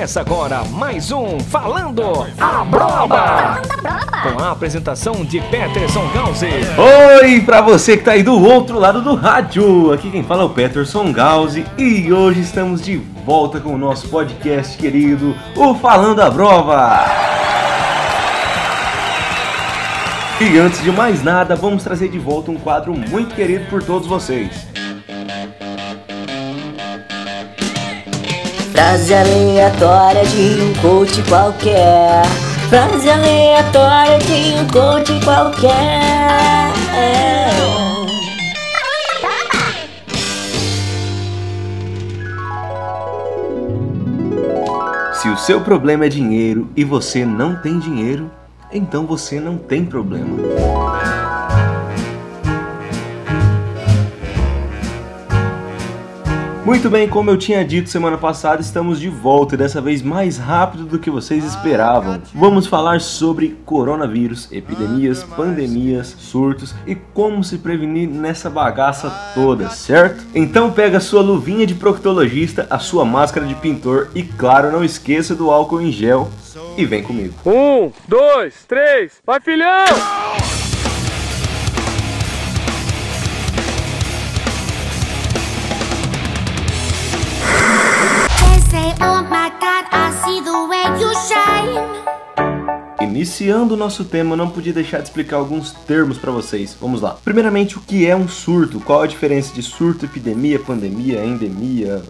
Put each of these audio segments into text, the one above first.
Começa agora mais um Falando a Broba! Com a apresentação de Peterson Gause. Oi, pra você que tá aí do outro lado do rádio. Aqui quem fala é o Peterson Gause e hoje estamos de volta com o nosso podcast querido, o Falando a Brova. E antes de mais nada, vamos trazer de volta um quadro muito querido por todos vocês. Frase aleatória de um coach qualquer. Frase aleatória de um coach qualquer. Se o seu problema é dinheiro e você não tem dinheiro, então você não tem problema. Muito bem, como eu tinha dito semana passada, estamos de volta e dessa vez mais rápido do que vocês esperavam. Vamos falar sobre coronavírus, epidemias, pandemias, surtos e como se prevenir nessa bagaça toda, certo? Então pega sua luvinha de proctologista, a sua máscara de pintor e claro, não esqueça do álcool em gel e vem comigo. Um, dois, três, vai filhão! Iniciando o nosso tema, não podia deixar de explicar alguns termos para vocês. Vamos lá. Primeiramente, o que é um surto? Qual a diferença de surto, epidemia, pandemia, endemia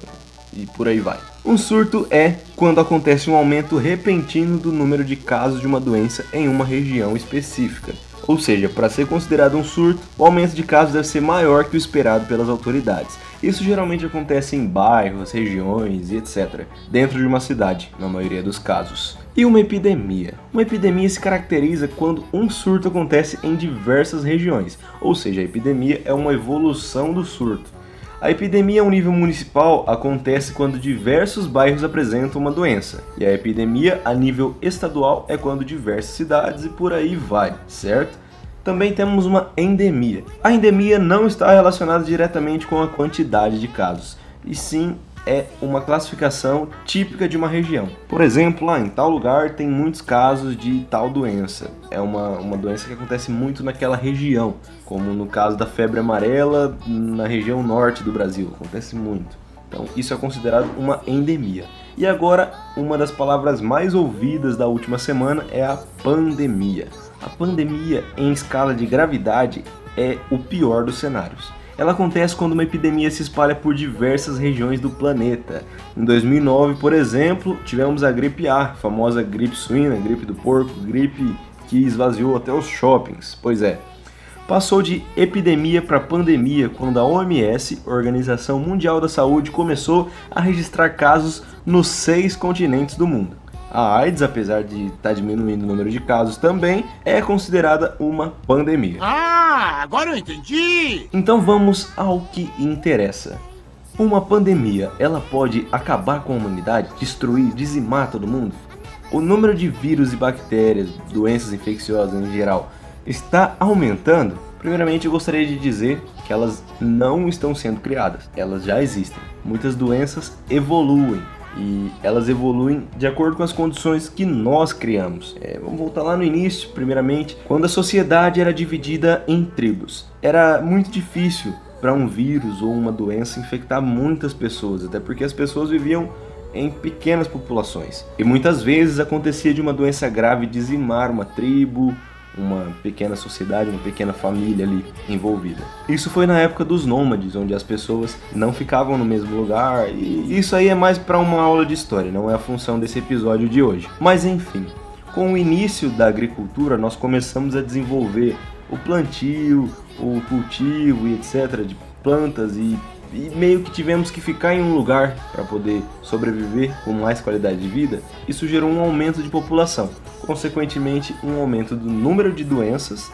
e por aí vai? Um surto é quando acontece um aumento repentino do número de casos de uma doença em uma região específica. Ou seja, para ser considerado um surto, o aumento de casos deve ser maior que o esperado pelas autoridades. Isso geralmente acontece em bairros, regiões e etc., dentro de uma cidade, na maioria dos casos. E uma epidemia? Uma epidemia se caracteriza quando um surto acontece em diversas regiões, ou seja, a epidemia é uma evolução do surto. A epidemia a um nível municipal acontece quando diversos bairros apresentam uma doença, e a epidemia a nível estadual é quando diversas cidades e por aí vai, certo? Também temos uma endemia. A endemia não está relacionada diretamente com a quantidade de casos, e sim é uma classificação típica de uma região. Por exemplo, lá em tal lugar tem muitos casos de tal doença. É uma, uma doença que acontece muito naquela região, como no caso da febre amarela na região norte do Brasil. Acontece muito. Então, isso é considerado uma endemia. E agora, uma das palavras mais ouvidas da última semana é a pandemia. A pandemia, em escala de gravidade, é o pior dos cenários. Ela acontece quando uma epidemia se espalha por diversas regiões do planeta. Em 2009, por exemplo, tivemos a gripe A, a famosa gripe suína, gripe do porco, gripe que esvaziou até os shoppings. Pois é, passou de epidemia para pandemia quando a OMS, Organização Mundial da Saúde, começou a registrar casos nos seis continentes do mundo. A AIDS, apesar de estar tá diminuindo o número de casos também, é considerada uma pandemia. Ah, agora eu entendi! Então vamos ao que interessa. Uma pandemia, ela pode acabar com a humanidade, destruir, dizimar todo mundo? O número de vírus e bactérias, doenças infecciosas em geral, está aumentando? Primeiramente, eu gostaria de dizer que elas não estão sendo criadas, elas já existem. Muitas doenças evoluem, e elas evoluem de acordo com as condições que nós criamos. É, vamos voltar lá no início, primeiramente, quando a sociedade era dividida em tribos. Era muito difícil para um vírus ou uma doença infectar muitas pessoas, até porque as pessoas viviam em pequenas populações. E muitas vezes acontecia de uma doença grave dizimar uma tribo uma pequena sociedade, uma pequena família ali envolvida. Isso foi na época dos nômades, onde as pessoas não ficavam no mesmo lugar, e isso aí é mais para uma aula de história, não é a função desse episódio de hoje. Mas enfim, com o início da agricultura, nós começamos a desenvolver o plantio, o cultivo e etc. de plantas e e meio que tivemos que ficar em um lugar para poder sobreviver com mais qualidade de vida, isso gerou um aumento de população consequentemente um aumento do número de doenças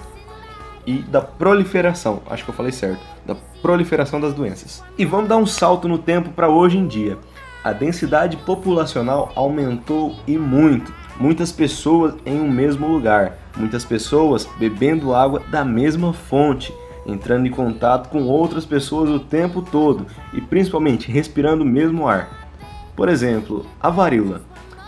e da proliferação, acho que eu falei certo, da proliferação das doenças. E vamos dar um salto no tempo para hoje em dia. A densidade populacional aumentou e muito. Muitas pessoas em um mesmo lugar, muitas pessoas bebendo água da mesma fonte, entrando em contato com outras pessoas o tempo todo e principalmente respirando o mesmo ar. Por exemplo, a varíola.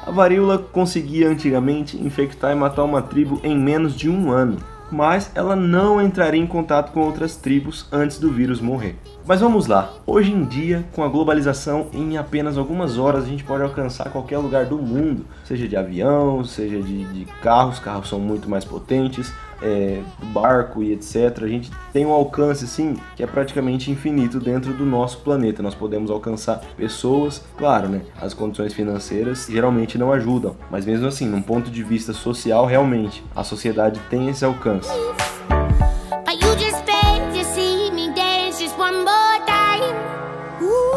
A varíola conseguia antigamente infectar e matar uma tribo em menos de um ano, mas ela não entraria em contato com outras tribos antes do vírus morrer. Mas vamos lá, hoje em dia, com a globalização, em apenas algumas horas a gente pode alcançar qualquer lugar do mundo, seja de avião, seja de, de carros, carros são muito mais potentes, é, barco e etc. A gente tem um alcance assim que é praticamente infinito dentro do nosso planeta. Nós podemos alcançar pessoas, claro, né? As condições financeiras geralmente não ajudam, mas mesmo assim, num ponto de vista social, realmente a sociedade tem esse alcance. But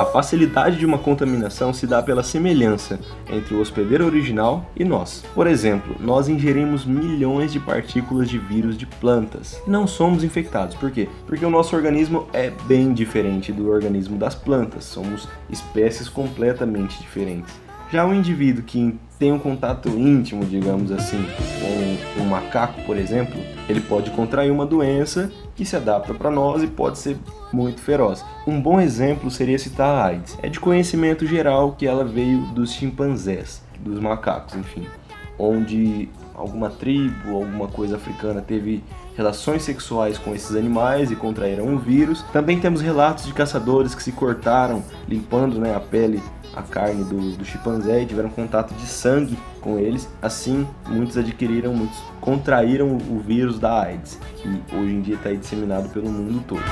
A facilidade de uma contaminação se dá pela semelhança entre o hospedeiro original e nós. Por exemplo, nós ingerimos milhões de partículas de vírus de plantas não somos infectados. Por quê? Porque o nosso organismo é bem diferente do organismo das plantas. Somos espécies completamente diferentes. Já o indivíduo que tem um contato íntimo, digamos assim, com um macaco, por exemplo, ele pode contrair uma doença que se adapta para nós e pode ser muito feroz. Um bom exemplo seria citar a AIDS. É de conhecimento geral que ela veio dos chimpanzés, dos macacos, enfim, onde alguma tribo, alguma coisa africana teve relações sexuais com esses animais e contraíram o vírus. Também temos relatos de caçadores que se cortaram limpando né, a pele, a carne do, do chimpanzé e tiveram contato de sangue com eles. Assim, muitos adquiriram, muitos contraíram o vírus da AIDS, que hoje em dia está disseminado pelo mundo todo.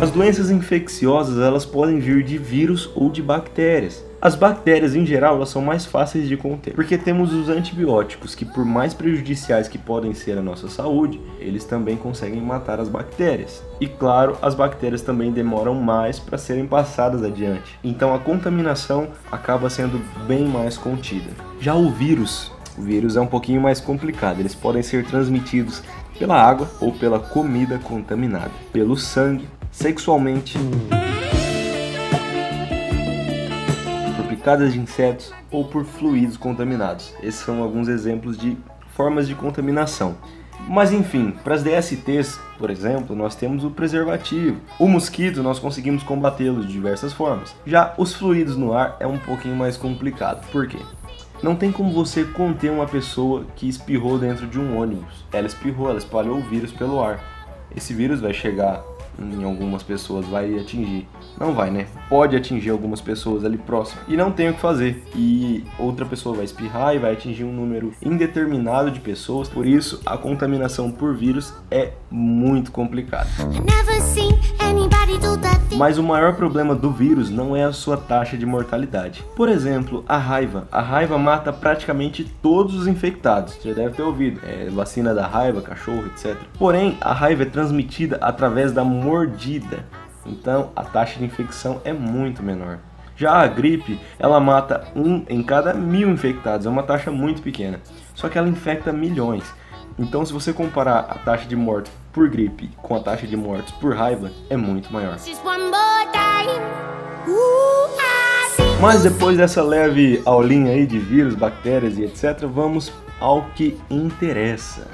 As doenças infecciosas elas podem vir de vírus ou de bactérias. As bactérias em geral elas são mais fáceis de conter, porque temos os antibióticos que por mais prejudiciais que podem ser à nossa saúde, eles também conseguem matar as bactérias. E claro, as bactérias também demoram mais para serem passadas adiante. Então a contaminação acaba sendo bem mais contida. Já o vírus, o vírus é um pouquinho mais complicado. Eles podem ser transmitidos pela água ou pela comida contaminada, pelo sangue, sexualmente, picadas de insetos ou por fluidos contaminados. Esses são alguns exemplos de formas de contaminação. Mas enfim, para as DSTs, por exemplo, nós temos o preservativo. O mosquito nós conseguimos combatê-lo de diversas formas. Já os fluidos no ar é um pouquinho mais complicado. Por quê? Não tem como você conter uma pessoa que espirrou dentro de um ônibus. Ela espirrou, ela espalhou o vírus pelo ar. Esse vírus vai chegar em algumas pessoas, vai atingir. Não vai, né? Pode atingir algumas pessoas ali próximo e não tem o que fazer. E outra pessoa vai espirrar e vai atingir um número indeterminado de pessoas. Por isso, a contaminação por vírus é muito complicada. Mas o maior problema do vírus não é a sua taxa de mortalidade. Por exemplo, a raiva. A raiva mata praticamente todos os infectados. Você deve ter ouvido. É, vacina da raiva, cachorro, etc. Porém, a raiva é transmitida através da mordida. Então, a taxa de infecção é muito menor. Já a gripe, ela mata um em cada mil infectados, é uma taxa muito pequena. Só que ela infecta milhões. Então, se você comparar a taxa de mortes por gripe com a taxa de mortes por raiva, é muito maior. Mas depois dessa leve aulinha aí de vírus, bactérias e etc, vamos ao que interessa.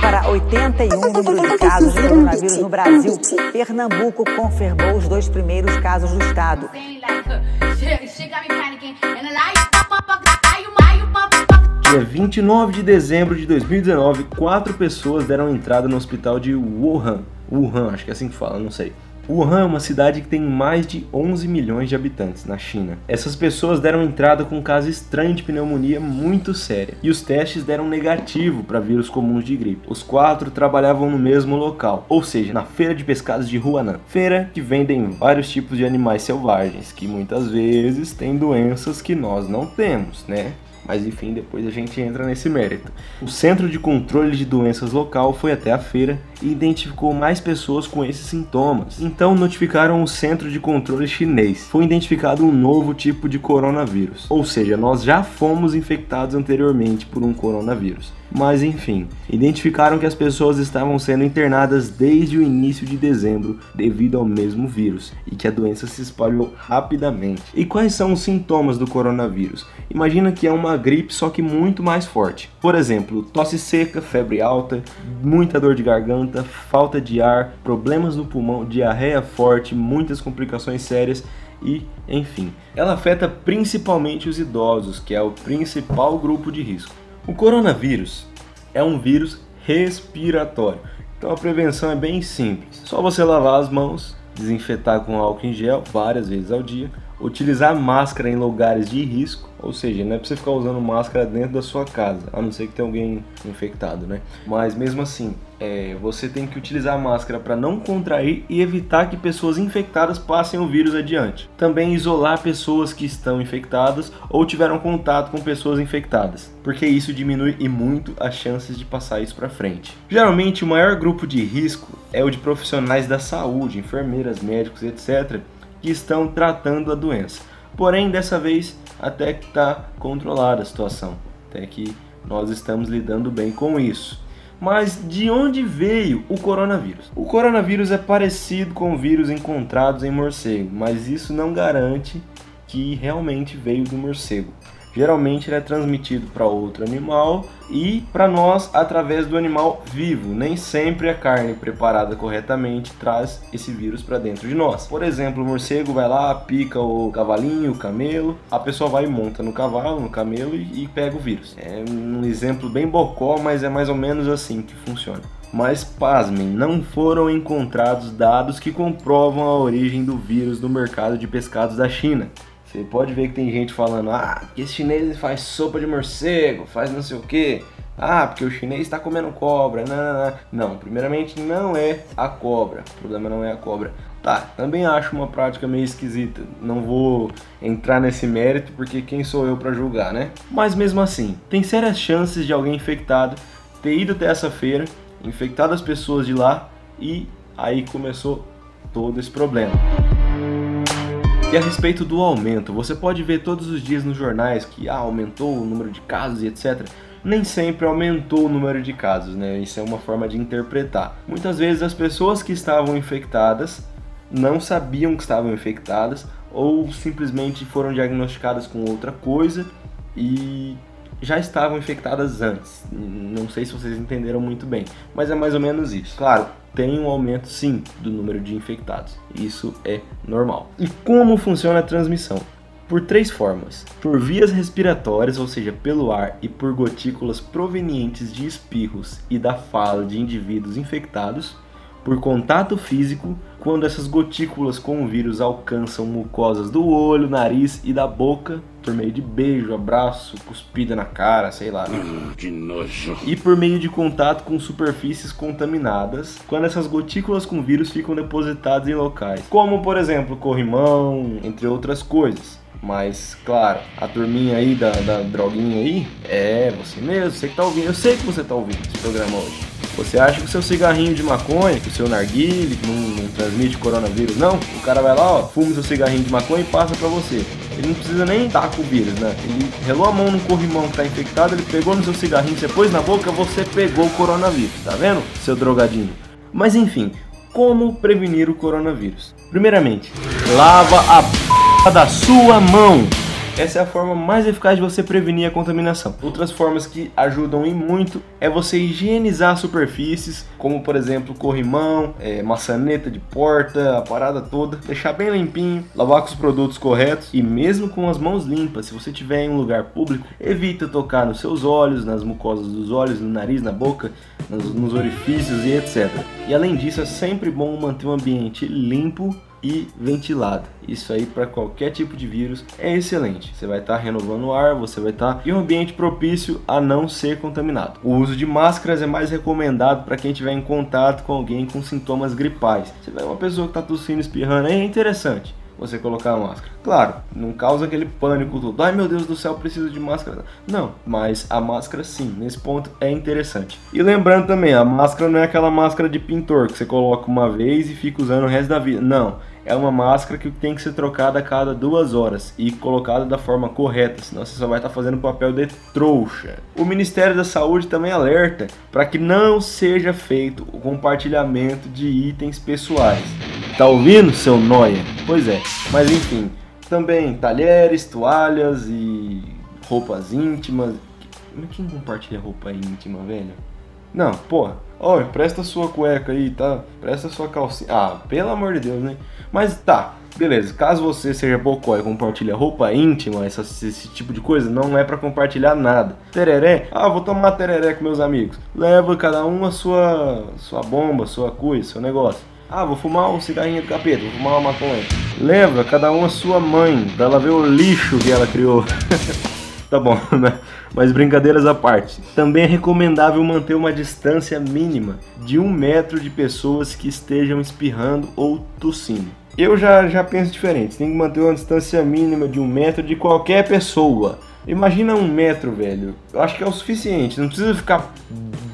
Para 81 o de casos de coronavírus no Brasil. Pernambuco confirmou os dois primeiros casos do estado. Dia 29 de dezembro de 2019, quatro pessoas deram entrada no hospital de Wuhan. Wuhan, acho que é assim que fala, não sei. Wuhan é uma cidade que tem mais de 11 milhões de habitantes na China. Essas pessoas deram entrada com um caso estranho de pneumonia muito séria e os testes deram negativo para vírus comuns de gripe. Os quatro trabalhavam no mesmo local, ou seja, na feira de pescados de Huanan, feira que vendem vários tipos de animais selvagens que muitas vezes têm doenças que nós não temos, né? Mas enfim, depois a gente entra nesse mérito. O Centro de Controle de Doenças local foi até a feira e identificou mais pessoas com esses sintomas. Então notificaram o Centro de Controle Chinês. Foi identificado um novo tipo de coronavírus. Ou seja, nós já fomos infectados anteriormente por um coronavírus. Mas enfim, identificaram que as pessoas estavam sendo internadas desde o início de dezembro devido ao mesmo vírus e que a doença se espalhou rapidamente. E quais são os sintomas do coronavírus? Imagina que é uma gripe, só que muito mais forte. Por exemplo, tosse seca, febre alta, muita dor de garganta, falta de ar, problemas no pulmão, diarreia forte, muitas complicações sérias e, enfim. Ela afeta principalmente os idosos, que é o principal grupo de risco. O coronavírus é um vírus respiratório. Então a prevenção é bem simples. Só você lavar as mãos, desinfetar com álcool em gel várias vezes ao dia, utilizar máscara em lugares de risco, ou seja, não é para você ficar usando máscara dentro da sua casa, a não ser que tenha alguém infectado, né? Mas mesmo assim, é, você tem que utilizar máscara para não contrair e evitar que pessoas infectadas passem o vírus adiante. Também isolar pessoas que estão infectadas ou tiveram contato com pessoas infectadas, porque isso diminui e muito as chances de passar isso para frente. Geralmente, o maior grupo de risco é o de profissionais da saúde, enfermeiras, médicos, etc que estão tratando a doença. Porém, dessa vez, até que está controlada a situação, até que nós estamos lidando bem com isso. Mas de onde veio o coronavírus? O coronavírus é parecido com vírus encontrados em morcego, mas isso não garante que realmente veio do morcego. Geralmente ele é transmitido para outro animal e para nós através do animal vivo. Nem sempre a carne preparada corretamente traz esse vírus para dentro de nós. Por exemplo, o morcego vai lá, pica o cavalinho, o camelo, a pessoa vai e monta no cavalo, no camelo e, e pega o vírus. É um exemplo bem bocó, mas é mais ou menos assim que funciona. Mas pasmem, não foram encontrados dados que comprovam a origem do vírus no mercado de pescados da China. Você pode ver que tem gente falando, ah, que esse chinês faz sopa de morcego, faz não sei o que. Ah, porque o chinês está comendo cobra. Não, não, não. Não, primeiramente não é a cobra. O problema não é a cobra. Tá, também acho uma prática meio esquisita. Não vou entrar nesse mérito porque quem sou eu para julgar, né? Mas mesmo assim, tem sérias chances de alguém infectado ter ido até essa feira, infectado as pessoas de lá e aí começou todo esse problema. E a respeito do aumento, você pode ver todos os dias nos jornais que ah, aumentou o número de casos e etc. Nem sempre aumentou o número de casos, né? Isso é uma forma de interpretar. Muitas vezes as pessoas que estavam infectadas não sabiam que estavam infectadas ou simplesmente foram diagnosticadas com outra coisa e já estavam infectadas antes. Não sei se vocês entenderam muito bem, mas é mais ou menos isso. Claro, tem um aumento sim do número de infectados. Isso é normal. E como funciona a transmissão? Por três formas: por vias respiratórias, ou seja, pelo ar, e por gotículas provenientes de espirros e da fala de indivíduos infectados, por contato físico, quando essas gotículas com o vírus alcançam mucosas do olho, nariz e da boca, por meio de beijo, abraço, cuspida na cara, sei lá. Hum, que nojo. E por meio de contato com superfícies contaminadas, quando essas gotículas com vírus ficam depositadas em locais, como por exemplo corrimão, entre outras coisas. Mas, claro, a turminha aí da, da droguinha aí, é você mesmo, você que tá ouvindo. Eu sei que você tá ouvindo esse programa hoje. Você acha que o seu cigarrinho de maconha, que o seu narguile não, não transmite coronavírus? Não, o cara vai lá, ó, fuma seu cigarrinho de maconha e passa pra você. Ele não precisa nem estar com o vírus, né? Ele relou a mão no corrimão que tá infectado, ele pegou no seu cigarrinho, você pôs na boca, você pegou o coronavírus, tá vendo, seu drogadinho? Mas enfim, como prevenir o coronavírus? Primeiramente, lava a p da sua mão. Essa é a forma mais eficaz de você prevenir a contaminação. Outras formas que ajudam e muito é você higienizar superfícies, como por exemplo corrimão, é, maçaneta de porta, a parada toda, deixar bem limpinho, lavar com os produtos corretos e mesmo com as mãos limpas, se você estiver em um lugar público, evita tocar nos seus olhos, nas mucosas dos olhos, no nariz, na boca, nos, nos orifícios e etc. E além disso, é sempre bom manter o ambiente limpo e ventilado. Isso aí para qualquer tipo de vírus é excelente. Você vai estar tá renovando o ar, você vai estar tá em um ambiente propício a não ser contaminado. O uso de máscaras é mais recomendado para quem estiver em contato com alguém com sintomas gripais. Você vê uma pessoa que está tossindo, espirrando, é interessante você colocar a máscara. Claro, não causa aquele pânico todo. Ai meu Deus do céu, preciso de máscara. Não, mas a máscara sim, nesse ponto é interessante. E lembrando também, a máscara não é aquela máscara de pintor que você coloca uma vez e fica usando o resto da vida. Não, é uma máscara que tem que ser trocada a cada duas horas e colocada da forma correta, senão você só vai estar fazendo papel de trouxa. O Ministério da Saúde também alerta para que não seja feito o compartilhamento de itens pessoais. Tá ouvindo, seu noia? Pois é, mas enfim, também talheres, toalhas e roupas íntimas. Mas quem compartilha roupa íntima, velho? Não, porra. Ó, presta sua cueca aí, tá? Presta sua calcinha. Ah, pelo amor de Deus, né? Mas tá, beleza. Caso você seja bocó e compartilha roupa íntima, essa, esse tipo de coisa, não é para compartilhar nada. Tereré, ah, vou tomar tereré com meus amigos. Leva cada um a sua, sua bomba, sua coisa, seu negócio. Ah, vou fumar um cigarrinho do capeta, vou fumar uma maconha. Leva cada um a sua mãe, pra ela ver o lixo que ela criou. Tá bom, né? Mas brincadeiras à parte. Também é recomendável manter uma distância mínima de um metro de pessoas que estejam espirrando ou tossindo. Eu já, já penso diferente. Tem que manter uma distância mínima de um metro de qualquer pessoa. Imagina um metro, velho. Eu acho que é o suficiente. Não precisa ficar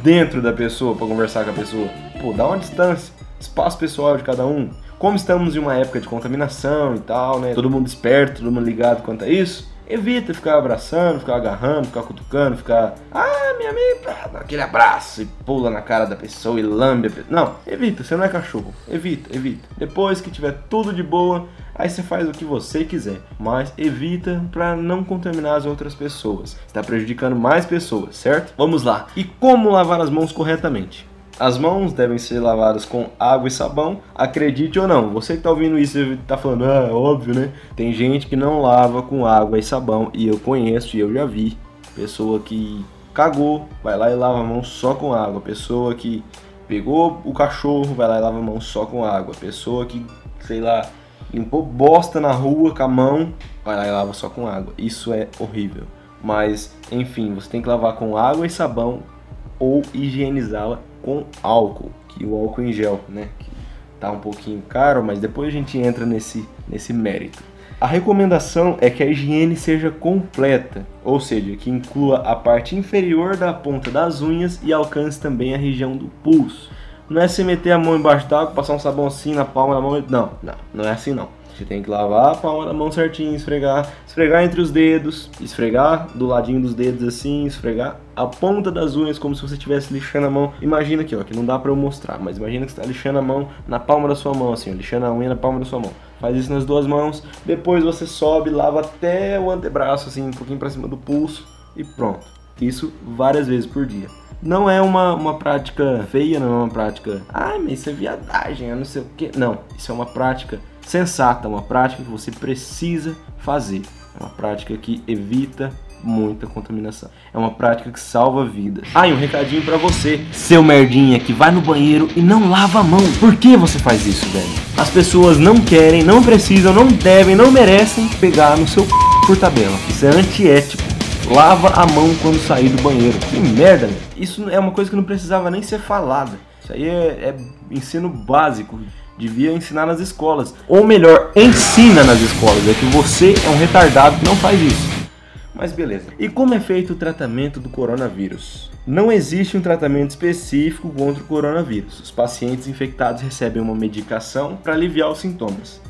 dentro da pessoa para conversar com a pessoa. Pô, dá uma distância. Espaço pessoal de cada um. Como estamos em uma época de contaminação e tal, né? Todo mundo esperto, todo mundo ligado quanto a isso Evita ficar abraçando, ficar agarrando, ficar cutucando, ficar. Ah, minha amiga, aquele abraço e pula na cara da pessoa e lambe a pessoa. Não, evita, você não é cachorro. Evita, evita. Depois que tiver tudo de boa, aí você faz o que você quiser. Mas evita para não contaminar as outras pessoas. Está prejudicando mais pessoas, certo? Vamos lá. E como lavar as mãos corretamente? As mãos devem ser lavadas com água e sabão, acredite ou não. Você que está ouvindo isso está falando, ah, óbvio, né? Tem gente que não lava com água e sabão e eu conheço e eu já vi. Pessoa que cagou, vai lá e lava a mão só com água. Pessoa que pegou o cachorro, vai lá e lava a mão só com água. Pessoa que, sei lá, limpou bosta na rua com a mão, vai lá e lava só com água. Isso é horrível. Mas, enfim, você tem que lavar com água e sabão ou higienizá-la com álcool, que o álcool em gel, né? Que tá um pouquinho caro, mas depois a gente entra nesse, nesse mérito. A recomendação é que a higiene seja completa, ou seja, que inclua a parte inferior da ponta das unhas e alcance também a região do pulso. Não é se meter a mão embaixo d'água, passar um sabão assim na palma da mão. Não, não, não é assim não. Você tem que lavar a palma da mão certinho, esfregar, esfregar entre os dedos, esfregar do ladinho dos dedos assim, esfregar a ponta das unhas como se você estivesse lixando a mão. Imagina aqui, ó, que não dá para eu mostrar, mas imagina que você está lixando a mão na palma da sua mão, assim, ó, lixando a unha na palma da sua mão. Faz isso nas duas mãos, depois você sobe, lava até o antebraço, assim, um pouquinho para cima do pulso e pronto. Isso várias vezes por dia. Não é uma, uma prática feia, não é uma prática. Ah, mas isso é viadagem, eu não sei o que. Não, isso é uma prática sensata, uma prática que você precisa fazer. É uma prática que evita muita contaminação. É uma prática que salva vidas. Ah, e um recadinho para você, seu merdinha que vai no banheiro e não lava a mão. Por que você faz isso, velho? As pessoas não querem, não precisam, não devem, não merecem pegar no seu c... por tabela. Isso é antiético. Lava a mão quando sair do banheiro. Que merda, velho. Isso é uma coisa que não precisava nem ser falada. Isso aí é, é ensino básico devia ensinar nas escolas. Ou melhor, ensina nas escolas. É que você é um retardado que não faz isso. Mas beleza. E como é feito o tratamento do coronavírus? Não existe um tratamento específico contra o coronavírus. Os pacientes infectados recebem uma medicação para aliviar os sintomas.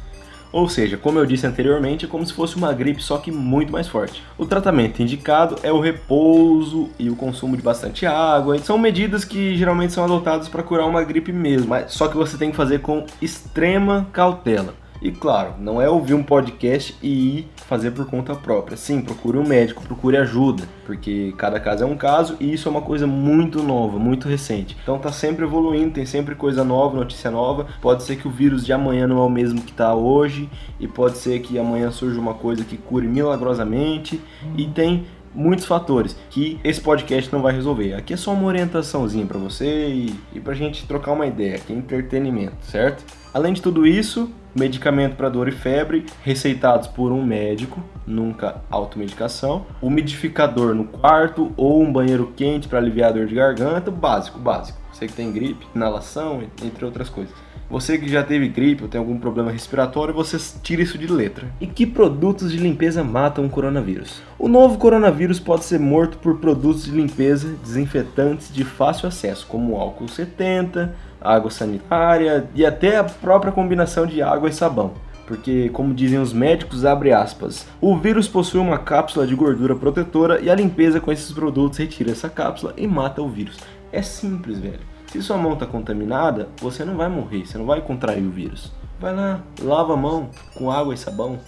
Ou seja, como eu disse anteriormente, é como se fosse uma gripe, só que muito mais forte. O tratamento indicado é o repouso e o consumo de bastante água. São medidas que geralmente são adotadas para curar uma gripe mesmo, mas só que você tem que fazer com extrema cautela. E claro, não é ouvir um podcast e ir fazer por conta própria. Sim, procure um médico, procure ajuda, porque cada caso é um caso e isso é uma coisa muito nova, muito recente. Então tá sempre evoluindo, tem sempre coisa nova, notícia nova. Pode ser que o vírus de amanhã não é o mesmo que tá hoje e pode ser que amanhã surja uma coisa que cure milagrosamente e tem muitos fatores que esse podcast não vai resolver. Aqui é só uma orientaçãozinha para você e, e pra gente trocar uma ideia, aqui é entretenimento, certo? Além de tudo isso, medicamento para dor e febre, receitados por um médico, nunca automedicação, umidificador no quarto ou um banheiro quente para aliviar dor de garganta, básico, básico. Você que tem gripe, inalação, entre outras coisas. Você que já teve gripe ou tem algum problema respiratório, você tira isso de letra. E que produtos de limpeza matam o coronavírus? O novo coronavírus pode ser morto por produtos de limpeza desinfetantes de fácil acesso, como álcool 70, água sanitária e até a própria combinação de água e sabão. Porque, como dizem os médicos, abre aspas, o vírus possui uma cápsula de gordura protetora e a limpeza com esses produtos retira essa cápsula e mata o vírus. É simples, velho. Se sua mão está contaminada, você não vai morrer, você não vai contrair o vírus. Vai lá, lava a mão com água e sabão.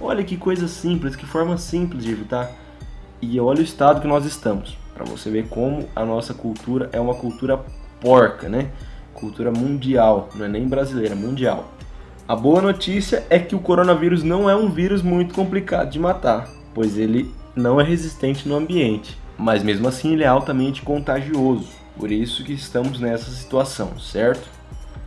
Olha que coisa simples, que forma simples de evitar. E olha o estado que nós estamos, para você ver como a nossa cultura é uma cultura porca, né? Cultura mundial, não é nem brasileira, mundial. A boa notícia é que o coronavírus não é um vírus muito complicado de matar, pois ele não é resistente no ambiente, mas mesmo assim ele é altamente contagioso. Por isso que estamos nessa situação, certo?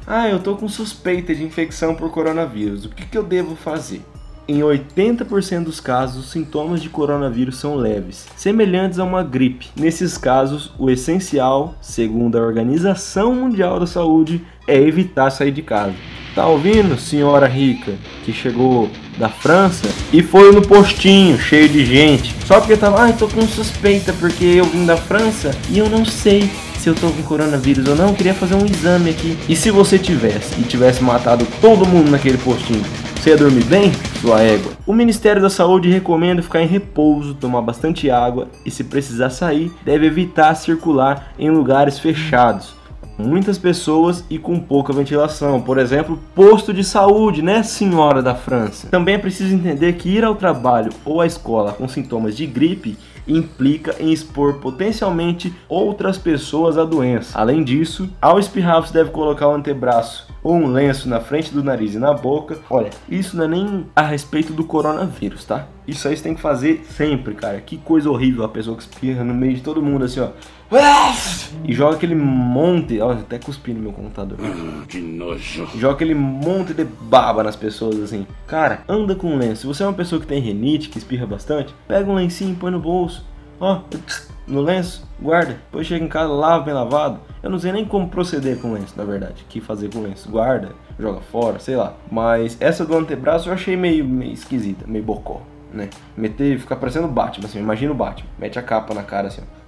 Ah, eu tô com suspeita de infecção por coronavírus. O que, que eu devo fazer? Em 80% dos casos, os sintomas de coronavírus são leves, semelhantes a uma gripe. Nesses casos, o essencial, segundo a Organização Mundial da Saúde, é evitar sair de casa. Tá ouvindo, senhora rica, que chegou da França e foi no postinho cheio de gente, só porque tava, ai, ah, tô com suspeita porque eu vim da França e eu não sei se eu tô com coronavírus ou não, eu queria fazer um exame aqui. E se você tivesse e tivesse matado todo mundo naquele postinho, você ia dormir bem, sua égua? O Ministério da Saúde recomenda ficar em repouso, tomar bastante água e se precisar sair, deve evitar circular em lugares fechados muitas pessoas e com pouca ventilação. Por exemplo, posto de saúde, né, senhora da França? Também é preciso entender que ir ao trabalho ou à escola com sintomas de gripe implica em expor potencialmente outras pessoas à doença. Além disso, ao espirrar você deve colocar o antebraço ou um lenço na frente do nariz e na boca. Olha, isso não é nem a respeito do coronavírus, tá? Isso aí você tem que fazer sempre, cara. Que coisa horrível a pessoa que espirra no meio de todo mundo assim, ó. E joga aquele monte. Ó, até cuspi no meu computador. que nojo. Joga aquele monte de baba nas pessoas assim. Cara, anda com um lenço. Se você é uma pessoa que tem renite, que espirra bastante, pega um lencinho, põe no bolso. Ó, no lenço, guarda. Depois chega em casa, lava bem lavado. Eu não sei nem como proceder com lenço, na verdade. O que fazer com lenço? Guarda, joga fora, sei lá. Mas essa do antebraço eu achei meio, meio esquisita, meio bocó, né? Meter, ficar parecendo Batman, assim. Imagina o Batman. Mete a capa na cara assim, ó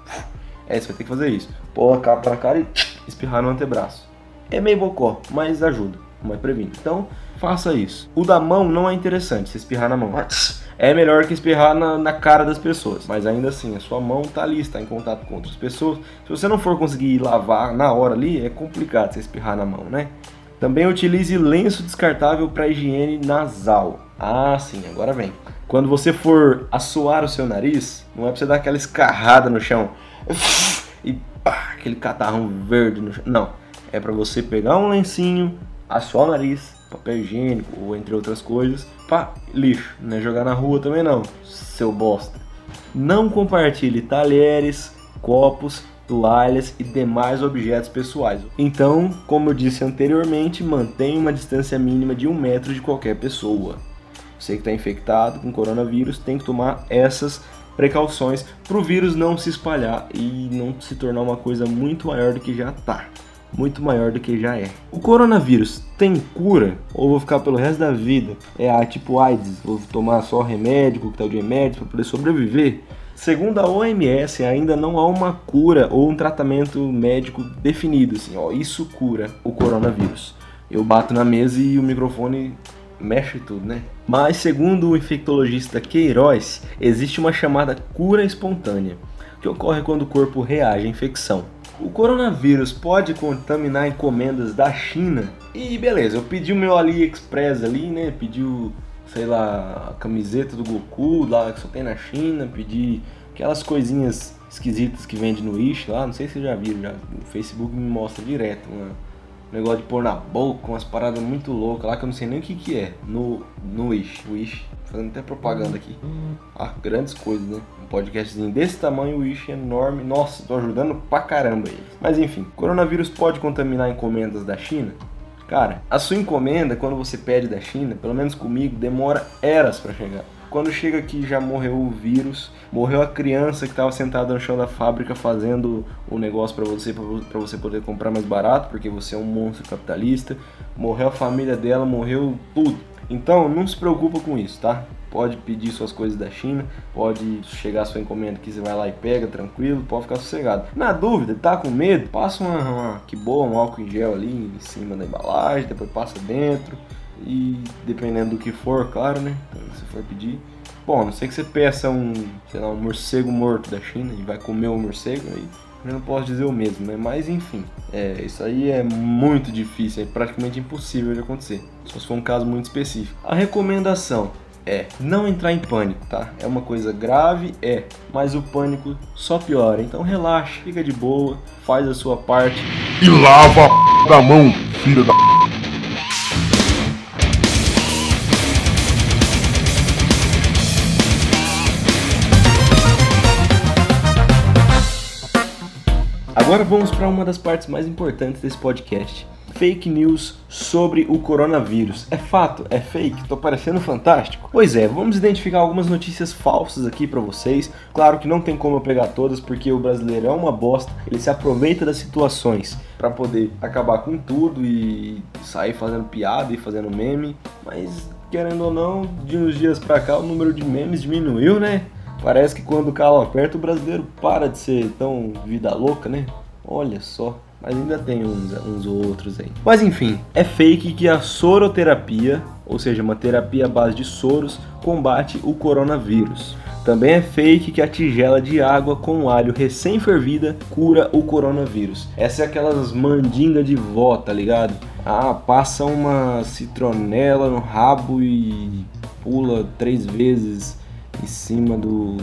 é, você vai ter que fazer isso. Pôr a capa na cara e espirrar no antebraço. É meio bocó, mas ajuda, mas previne. Então, faça isso. O da mão não é interessante, você espirrar na mão. É melhor que espirrar na, na, cara das pessoas, mas ainda assim, a sua mão tá ali, está em contato com outras pessoas. Se você não for conseguir lavar na hora ali, é complicado você espirrar na mão, né? Também utilize lenço descartável para higiene nasal. Ah, sim, agora vem. Quando você for assoar o seu nariz, não é para você dar aquela escarrada no chão e pá, aquele catarrão verde no chão. Não, é para você pegar um lencinho, assoar o nariz, papel higiênico ou entre outras coisas, pá, lixo, não é jogar na rua também não, seu bosta. Não compartilhe talheres, copos, toalhas e demais objetos pessoais. Então, como eu disse anteriormente, mantenha uma distância mínima de um metro de qualquer pessoa. Você que está infectado com coronavírus tem que tomar essas precauções para o vírus não se espalhar e não se tornar uma coisa muito maior do que já está. Muito maior do que já é. O coronavírus tem cura? Ou vou ficar pelo resto da vida? É a tipo AIDS, vou tomar só remédio, coquetel de remédios para poder sobreviver? Segundo a OMS, ainda não há uma cura ou um tratamento médico definido, assim, ó, isso cura o coronavírus. Eu bato na mesa e o microfone mexe tudo, né? Mas segundo o infectologista Queiroz, existe uma chamada cura espontânea, que ocorre quando o corpo reage à infecção. O coronavírus pode contaminar encomendas da China. E beleza, eu pedi o meu AliExpress ali, né? Pedi o, sei lá, a camiseta do Goku lá que só tem na China, pedi aquelas coisinhas esquisitas que vende no Wish lá, não sei se vocês já viram, já, o Facebook me mostra direto uma negócio de pôr na boca, umas paradas muito loucas lá que eu não sei nem o que que é. No, no Wish. Wish. Fazendo até propaganda aqui. Ah, grandes coisas, né? Podcastzinho desse tamanho, o é enorme. Nossa, tô ajudando pra caramba eles. Mas enfim, coronavírus pode contaminar encomendas da China? Cara, a sua encomenda, quando você pede da China, pelo menos comigo, demora eras para chegar. Quando chega aqui já morreu o vírus, morreu a criança que estava sentada no chão da fábrica fazendo o negócio para você para você poder comprar mais barato, porque você é um monstro capitalista. Morreu a família dela, morreu tudo. Então não se preocupa com isso, tá? Pode pedir suas coisas da China, pode chegar sua encomenda que você vai lá e pega, tranquilo, pode ficar sossegado. Na dúvida, tá com medo? Passa uma, uma que boa, um álcool em gel ali em cima da embalagem, depois passa dentro e dependendo do que for, claro, né? Então, se for pedir. Bom, não sei que você peça um, sei lá, um morcego morto da China e vai comer o morcego aí. Não posso dizer o mesmo, né? Mas enfim, é, isso aí é muito difícil, é praticamente impossível de acontecer. Só se for um caso muito específico. A recomendação é não entrar em pânico, tá? É uma coisa grave, é, mas o pânico só piora. Então relaxa, fica de boa, faz a sua parte. E lava a da mão, filha da Agora vamos para uma das partes mais importantes desse podcast. Fake news sobre o coronavírus. É fato? É fake? Tô parecendo fantástico? Pois é, vamos identificar algumas notícias falsas aqui para vocês. Claro que não tem como eu pegar todas porque o brasileiro é uma bosta, ele se aproveita das situações para poder acabar com tudo e sair fazendo piada e fazendo meme, mas querendo ou não, de uns dias para cá o número de memes diminuiu, né? Parece que quando o calo aperta, o brasileiro para de ser tão vida louca, né? Olha só. Mas ainda tem uns, uns outros aí. Mas enfim, é fake que a soroterapia, ou seja, uma terapia à base de soros, combate o coronavírus. Também é fake que a tigela de água com alho recém-fervida cura o coronavírus. Essa é aquelas mandinga de vó, tá ligado? Ah, passa uma citronela no rabo e pula três vezes em cima do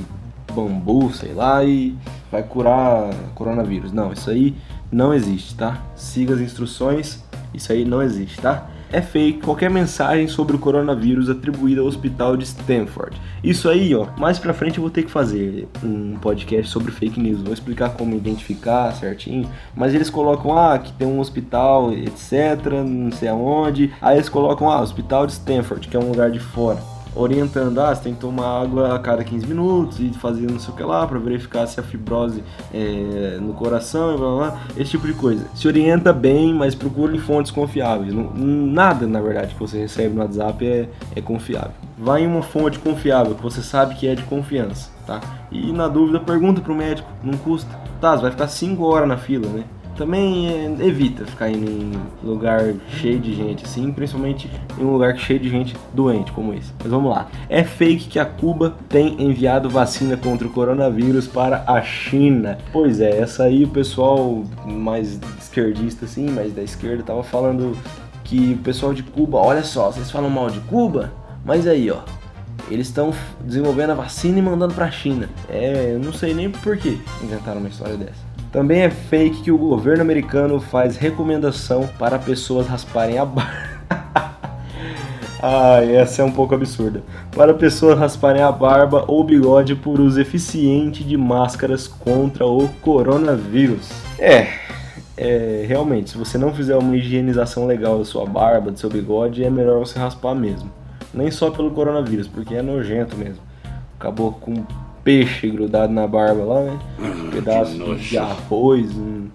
bambu, sei lá, e vai curar coronavírus. Não, isso aí não existe, tá? Siga as instruções, isso aí não existe, tá? É fake qualquer mensagem sobre o coronavírus atribuída ao hospital de Stanford. Isso aí, ó, mais pra frente eu vou ter que fazer um podcast sobre fake news. Vou explicar como identificar certinho. Mas eles colocam, ah, que tem um hospital, etc, não sei aonde. Aí eles colocam, ah, hospital de Stanford, que é um lugar de fora orientando, ah, você tem que tomar água a cada 15 minutos e fazer não sei o que lá para verificar se a fibrose é no coração e blá, blá blá, esse tipo de coisa. Se orienta bem, mas procure fontes confiáveis. Não, nada, na verdade, que você recebe no WhatsApp é, é confiável. Vai em uma fonte confiável, que você sabe que é de confiança, tá? E na dúvida, pergunta pro médico, não custa. Tá, você vai ficar 5 horas na fila, né? Também é, evita ficar indo em lugar cheio de gente, assim, principalmente em um lugar cheio de gente doente como esse. Mas vamos lá. É fake que a Cuba tem enviado vacina contra o coronavírus para a China. Pois é, essa aí o pessoal mais esquerdista, assim, mais da esquerda, tava falando que o pessoal de Cuba, olha só, vocês falam mal de Cuba, mas aí, ó, eles estão desenvolvendo a vacina e mandando para a China. É, eu não sei nem por que inventaram uma história dessa. Também é fake que o governo americano faz recomendação para pessoas rasparem a barba. ah, essa é um pouco absurda. Para pessoas rasparem a barba ou bigode por uso eficiente de máscaras contra o coronavírus. É, é, realmente, se você não fizer uma higienização legal da sua barba, do seu bigode, é melhor você raspar mesmo. Nem só pelo coronavírus, porque é nojento mesmo. Acabou com peixe grudado na barba lá, né? Um pedaço de arroz, um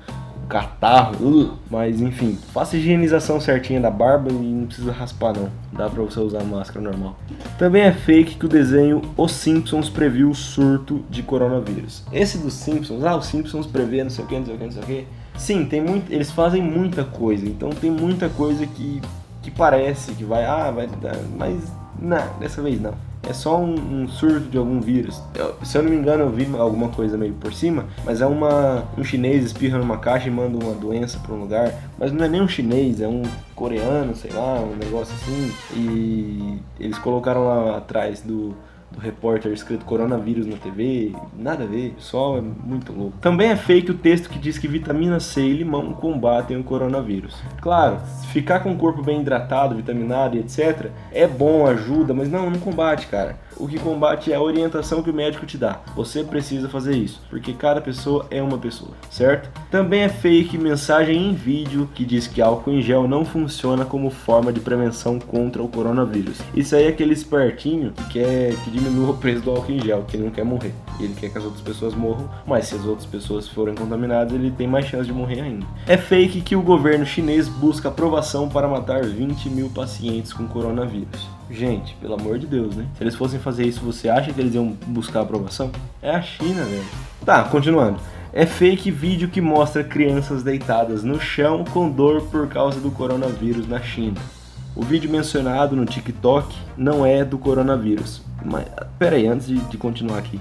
catarro, uh, mas enfim, faça a higienização certinha da barba e não precisa raspar não, dá pra você usar máscara normal. Também é fake que o desenho Os Simpsons previu o surto de coronavírus. Esse dos Simpsons, ah, os Simpsons prevê não sei o que, não sei o que, não sei o que. Sim, tem muito, eles fazem muita coisa, então tem muita coisa que, que parece que vai, ah, vai dar, mas não, dessa vez não é só um, um, surto de algum vírus. Eu, se eu não me engano, eu vi alguma coisa meio por cima, mas é uma um chinês espirra numa caixa e manda uma doença para um lugar, mas não é nem um chinês, é um coreano, sei lá, um negócio assim. E eles colocaram lá atrás do do repórter escrito coronavírus na TV, nada a ver, só é muito louco. Também é fake o texto que diz que vitamina C e limão combatem o coronavírus. Claro, ficar com o corpo bem hidratado, vitaminado e etc, é bom, ajuda, mas não, não combate, cara o que combate é a orientação que o médico te dá. Você precisa fazer isso, porque cada pessoa é uma pessoa, certo? Também é fake mensagem em vídeo que diz que álcool em gel não funciona como forma de prevenção contra o coronavírus. Isso aí é aquele espertinho que, quer, que diminua o preço do álcool em gel, que ele não quer morrer. Ele quer que as outras pessoas morram, mas se as outras pessoas forem contaminadas, ele tem mais chance de morrer ainda. É fake que o governo chinês busca aprovação para matar 20 mil pacientes com coronavírus. Gente, pelo amor de Deus, né? Se eles fossem fazer isso, você acha que eles iam buscar aprovação? É a China, velho. Tá, continuando. É fake vídeo que mostra crianças deitadas no chão com dor por causa do coronavírus na China. O vídeo mencionado no TikTok não é do coronavírus. Mas, pera aí, antes de, de continuar aqui.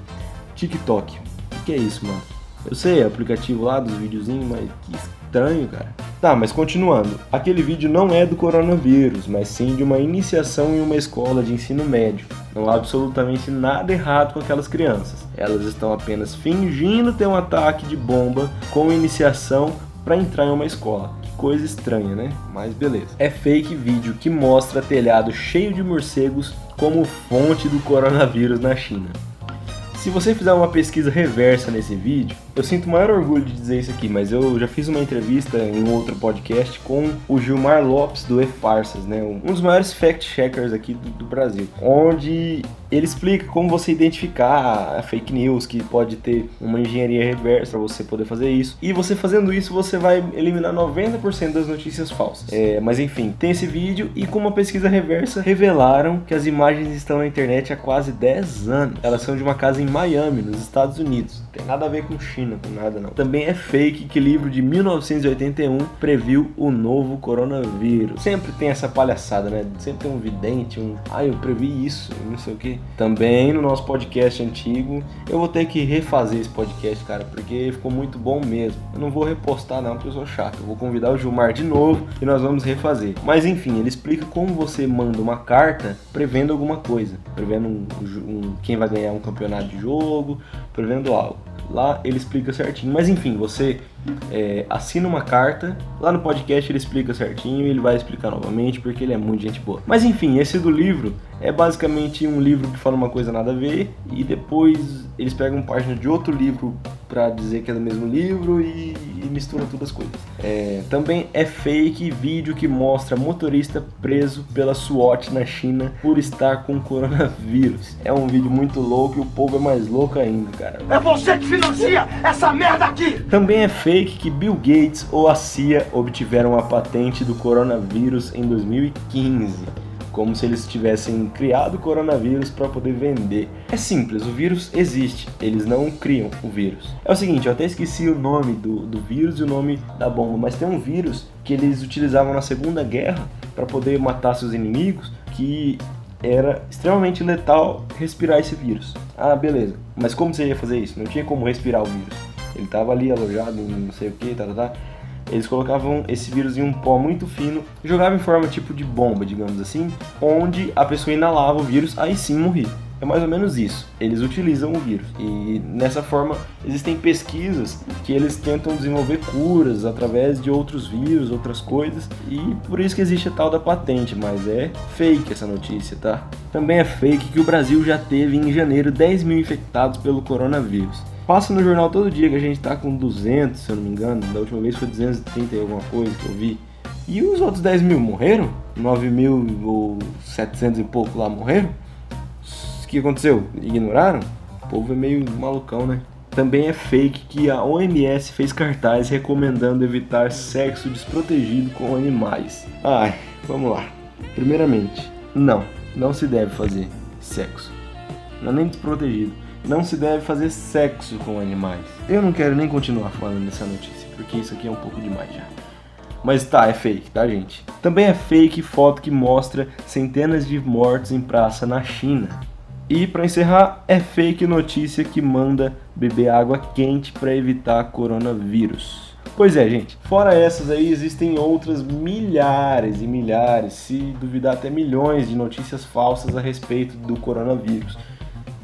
TikTok. O que é isso, mano? Eu sei, é aplicativo lá dos videozinhos, mas que estranho, cara. Tá, mas continuando. Aquele vídeo não é do coronavírus, mas sim de uma iniciação em uma escola de ensino médio. Não há absolutamente nada errado com aquelas crianças. Elas estão apenas fingindo ter um ataque de bomba com iniciação para entrar em uma escola. Coisa estranha, né? Mas beleza. É fake vídeo que mostra telhado cheio de morcegos como fonte do coronavírus na China. Se você fizer uma pesquisa reversa nesse vídeo, eu sinto maior orgulho de dizer isso aqui, mas eu já fiz uma entrevista em outro podcast com o Gilmar Lopes do E-Farsas, né? Um dos maiores fact-checkers aqui do, do, Brasil, onde ele explica como você identificar a fake news, que pode ter uma engenharia reversa para você poder fazer isso. E você fazendo isso, você vai eliminar 90% das notícias falsas. É, mas enfim, tem esse vídeo e com uma pesquisa reversa revelaram que as imagens estão na internet há quase 10 anos. Elas são de uma casa em Miami, nos Estados Unidos. Não tem nada a ver com China, com nada não. Também é fake que livro de 1981 previu o novo coronavírus. Sempre tem essa palhaçada, né? Sempre tem um vidente, um, ah, eu previ isso, não sei o que. Também no nosso podcast antigo, eu vou ter que refazer esse podcast, cara, porque ficou muito bom mesmo. Eu não vou repostar não, porque eu sou chato. Eu vou convidar o Gilmar de novo e nós vamos refazer. Mas enfim, ele explica como você manda uma carta prevendo alguma coisa, prevendo um, um, quem vai ganhar um campeonato de jogo, prevendo algo. Lá ele explica certinho. Mas enfim, você é, assina uma carta. Lá no podcast ele explica certinho e ele vai explicar novamente porque ele é muito gente boa. Mas enfim, esse do livro é basicamente um livro que fala uma coisa nada a ver e depois eles pegam página de outro livro para dizer que é do mesmo livro e, e misturam todas as coisas. É, também é fake vídeo que mostra motorista preso pela SWAT na China por estar com coronavírus. É um vídeo muito louco e o povo é mais louco ainda, cara. É você que financia essa merda aqui! Também é fake que Bill Gates ou a CIA obtiveram a patente do coronavírus em 2015 como se eles tivessem criado o coronavírus para poder vender. É simples, o vírus existe, eles não criam o vírus. É o seguinte, eu até esqueci o nome do, do vírus e o nome da bomba, mas tem um vírus que eles utilizavam na Segunda Guerra para poder matar seus inimigos, que era extremamente letal respirar esse vírus. Ah, beleza. Mas como você ia fazer isso? Não tinha como respirar o vírus. Ele estava ali alojado não sei o que, tá, tá, tá eles colocavam esse vírus em um pó muito fino, jogavam em forma tipo de bomba, digamos assim, onde a pessoa inalava o vírus, aí sim morria. É mais ou menos isso. Eles utilizam o vírus. E nessa forma, existem pesquisas que eles tentam desenvolver curas através de outros vírus, outras coisas. E por isso que existe a tal da patente, mas é fake essa notícia, tá? Também é fake que o Brasil já teve em janeiro 10 mil infectados pelo coronavírus. Passa no jornal todo dia que a gente tá com 200, se eu não me engano. Da última vez foi 230 e alguma coisa que eu vi. E os outros 10 mil morreram? 9 mil ou 700 e pouco lá morreram? O que aconteceu? Ignoraram? O povo é meio malucão, né? Também é fake que a OMS fez cartaz recomendando evitar sexo desprotegido com animais. Ai, vamos lá. Primeiramente, não, não se deve fazer sexo. Não é nem desprotegido não se deve fazer sexo com animais. Eu não quero nem continuar falando dessa notícia, porque isso aqui é um pouco demais já. Mas tá, é fake, tá, gente? Também é fake foto que mostra centenas de mortos em praça na China. E para encerrar, é fake notícia que manda beber água quente para evitar coronavírus. Pois é, gente. Fora essas aí, existem outras milhares e milhares, se duvidar até milhões de notícias falsas a respeito do coronavírus.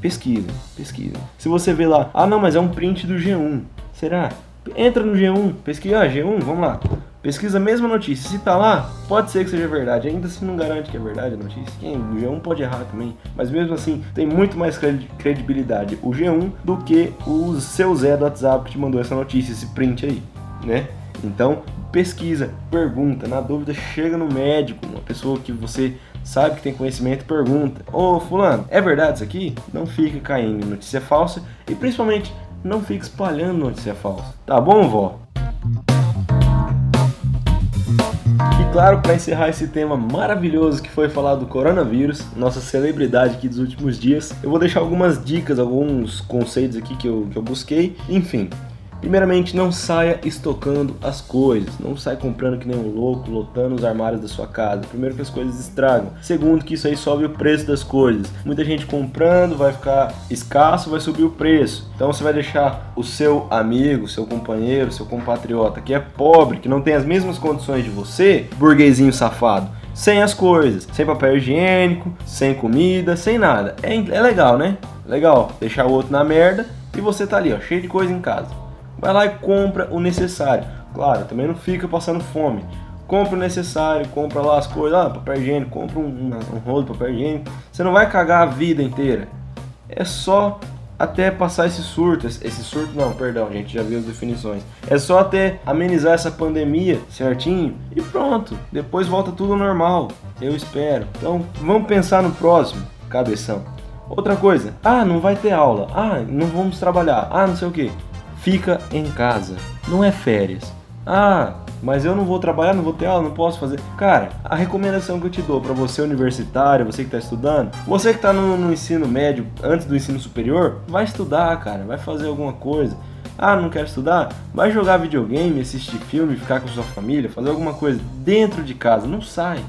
Pesquisa, pesquisa. Se você vê lá, ah não, mas é um print do G1. Será? Entra no G1, pesquisa, ah, G1, vamos lá. Pesquisa a mesma notícia. Se tá lá, pode ser que seja verdade. Ainda assim não garante que é verdade a notícia. Quem? O G1 pode errar também. Mas mesmo assim, tem muito mais credibilidade o G1 do que o seu Zé do WhatsApp que te mandou essa notícia, esse print aí, né? Então, pesquisa, pergunta, na dúvida, chega no médico, uma pessoa que você sabe que tem conhecimento, pergunta: Ô Fulano, é verdade isso aqui? Não fica caindo em notícia falsa e principalmente não fica espalhando notícia falsa. Tá bom, vó? E claro, para encerrar esse tema maravilhoso que foi falar do coronavírus, nossa celebridade aqui dos últimos dias, eu vou deixar algumas dicas, alguns conceitos aqui que eu, que eu busquei. Enfim, Primeiramente, não saia estocando as coisas. Não saia comprando que nem um louco, lotando os armários da sua casa. Primeiro que as coisas estragam. Segundo que isso aí sobe o preço das coisas. Muita gente comprando, vai ficar escasso, vai subir o preço. Então você vai deixar o seu amigo, seu companheiro, seu compatriota que é pobre, que não tem as mesmas condições de você, burguesinho safado, sem as coisas, sem papel higiênico, sem comida, sem nada. É, é legal, né? Legal deixar o outro na merda e você tá ali, ó, cheio de coisa em casa vai lá e compra o necessário. Claro, também não fica passando fome. Compra o necessário, compra lá as coisas, ah, papel higiênico, compra um, um, rolo de papel higiênico. Você não vai cagar a vida inteira. É só até passar esse surto, esse surto não, perdão, gente, já viu as definições. É só até amenizar essa pandemia certinho e pronto. Depois volta tudo normal, eu espero. Então vamos pensar no próximo, cabeção. Outra coisa, ah, não vai ter aula, ah, não vamos trabalhar, ah, não sei o que fica em casa. Não é férias. Ah, mas eu não vou trabalhar, não vou ter aula, não posso fazer. Cara, a recomendação que eu te dou para você universitário, você que está estudando, você que está no, no, ensino médio, antes do ensino superior, vai estudar, cara, vai fazer alguma coisa. Ah, não quer estudar? Vai jogar videogame, assistir filme, ficar com sua família, fazer alguma coisa dentro de casa. Não sai,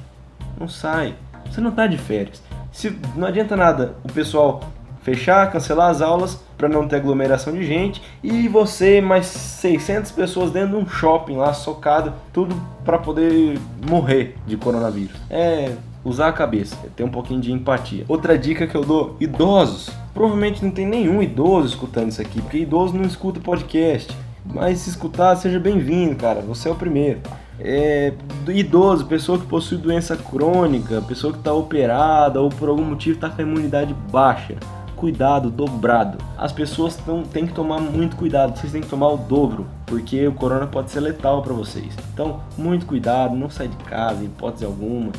não sai. Você não está de férias. Se não adianta nada o pessoal fechar, cancelar as aulas para não ter aglomeração de gente e você mais 600 pessoas dentro de um shopping lá socado, tudo para poder morrer de coronavírus. É usar a cabeça, é ter um pouquinho de empatia. Outra dica que eu dou: idosos. Provavelmente não tem nenhum idoso escutando isso aqui, porque idoso não escuta podcast. Mas se escutar, seja bem-vindo, cara. Você é o primeiro. É, idoso, pessoa que possui doença crônica, pessoa que está operada ou por algum motivo está com a imunidade baixa cuidado dobrado. As pessoas tão, têm que tomar muito cuidado, vocês têm que tomar o dobro, porque o corona pode ser letal para vocês. Então, muito cuidado, não sai de casa, em hipótese alguma.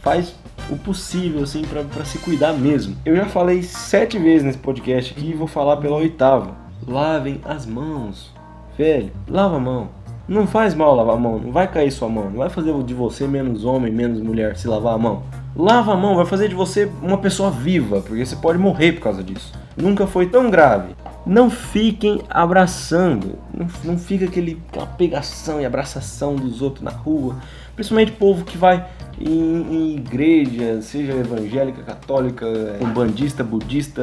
Faz o possível, assim, para se cuidar mesmo. Eu já falei sete vezes nesse podcast aqui e vou falar pela oitava. Lavem as mãos. Velho, lava a mão. Não faz mal lavar a mão, não vai cair sua mão, não vai fazer de você menos homem, menos mulher se lavar a mão. Lava a mão, vai fazer de você uma pessoa viva, porque você pode morrer por causa disso. Nunca foi tão grave. Não fiquem abraçando, não, não fica aquele, aquela pegação e abraçação dos outros na rua. Principalmente povo que vai em, em igreja, seja evangélica, católica, umbandista, budista,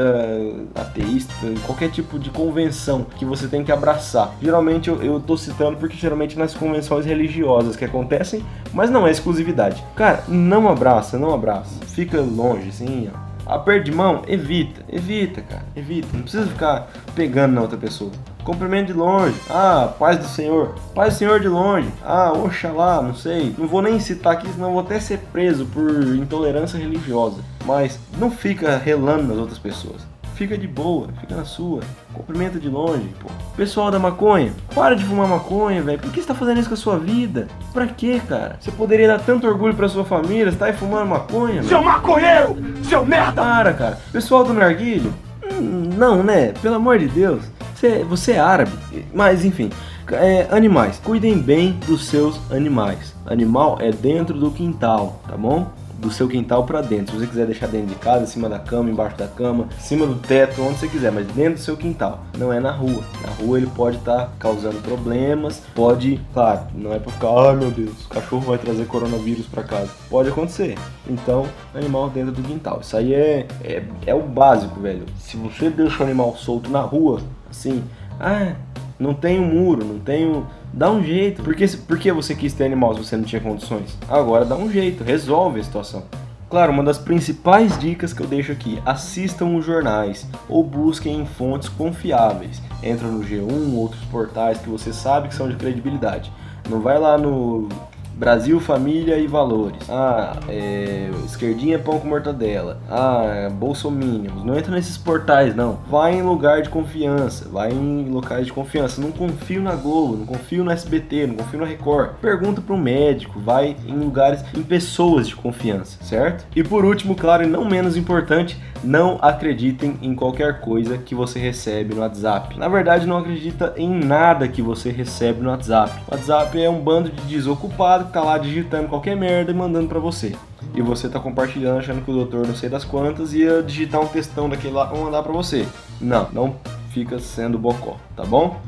ateísta, qualquer tipo de convenção que você tem que abraçar. Geralmente eu, eu tô citando porque geralmente nas convenções religiosas que acontecem, mas não é exclusividade. Cara, não abraça, não abraça. Fica longe, assim, ó Aperto de mão, evita, evita, cara, evita. Não precisa ficar pegando na outra pessoa. Cumprimento de longe. Ah, paz do Senhor. Paz do Senhor de longe. Ah, oxalá, não sei. Não vou nem citar aqui, senão vou até ser preso por intolerância religiosa. Mas não fica relando nas outras pessoas fica de boa, fica na sua. Cumprimenta de longe, pô. Pessoal da maconha, para de fumar maconha, velho. Por que você tá fazendo isso com a sua vida? Pra quê, cara? Você poderia dar tanto orgulho pra sua família, você tá aí fumando maconha, Seu maconheiro! Seu merda! Para, cara. Pessoal do narguilho, hum, não, né? Pelo amor de Deus. Você, você é árabe. Mas, enfim. É, animais, cuidem bem dos seus animais. Animal é dentro do quintal, tá bom? do seu quintal para dentro. Se você quiser deixar dentro de casa, em cima da cama, embaixo da cama, em cima do teto, onde você quiser, mas dentro do seu quintal. Não é na rua. Na rua ele pode estar tá causando problemas, pode, claro, não é para ficar, ai meu Deus, o cachorro vai trazer coronavírus para casa. Pode acontecer. Então, animal dentro do quintal. Isso aí é, é, é o básico, velho. Se você deixa o animal solto na rua, assim, ah, não um muro, não um Dá um jeito. Por que, por que você quis ter animal se você não tinha condições? Agora dá um jeito, resolve a situação. Claro, uma das principais dicas que eu deixo aqui: assistam os jornais ou busquem em fontes confiáveis. Entra no G1, outros portais que você sabe que são de credibilidade. Não vai lá no Brasil, família e valores. Ah, é, esquerdinha pão com mortadela. Ah, bolsominions. Não entra nesses portais, não. Vai em lugar de confiança. Vai em locais de confiança. Não confio na Globo, não confio no SBT, não confio na Record. Pergunta para um médico. Vai em lugares, em pessoas de confiança, certo? E por último, claro e não menos importante, não acreditem em qualquer coisa que você recebe no WhatsApp. Na verdade, não acredita em nada que você recebe no WhatsApp. O WhatsApp é um bando de desocupado que tá lá digitando qualquer merda e mandando para você. E você tá compartilhando achando que o doutor não sei das quantas ia digitar um textão daquele lá e mandar para você. Não, não fica sendo bocó, tá bom?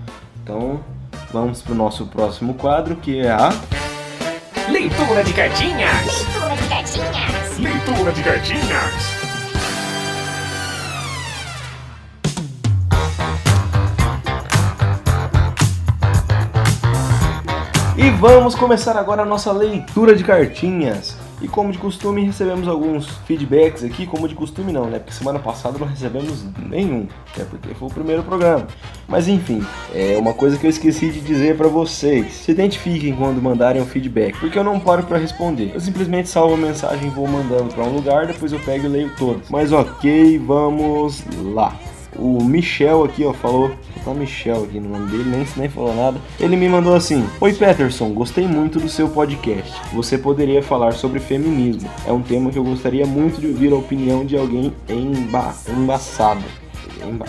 Então, vamos pro nosso próximo quadro que é a Leitura de cartinhas. Leitura de cartinhas. Leitura de cartinhas. E vamos começar agora a nossa leitura de cartinhas. E como de costume, recebemos alguns feedbacks aqui, como de costume não, né? Porque semana passada não recebemos nenhum, é porque foi o primeiro programa. Mas enfim, é uma coisa que eu esqueci de dizer pra vocês. Se identifiquem quando mandarem o feedback, porque eu não paro pra responder. Eu simplesmente salvo a mensagem e vou mandando pra um lugar, depois eu pego e leio todos. Mas ok, vamos lá. O Michel aqui, ó, falou. Tá Michel aqui no nome dele, nem, nem falou nada. Ele me mandou assim: Oi Peterson, gostei muito do seu podcast. Você poderia falar sobre feminismo. É um tema que eu gostaria muito de ouvir a opinião de alguém emba embaçado. Emba?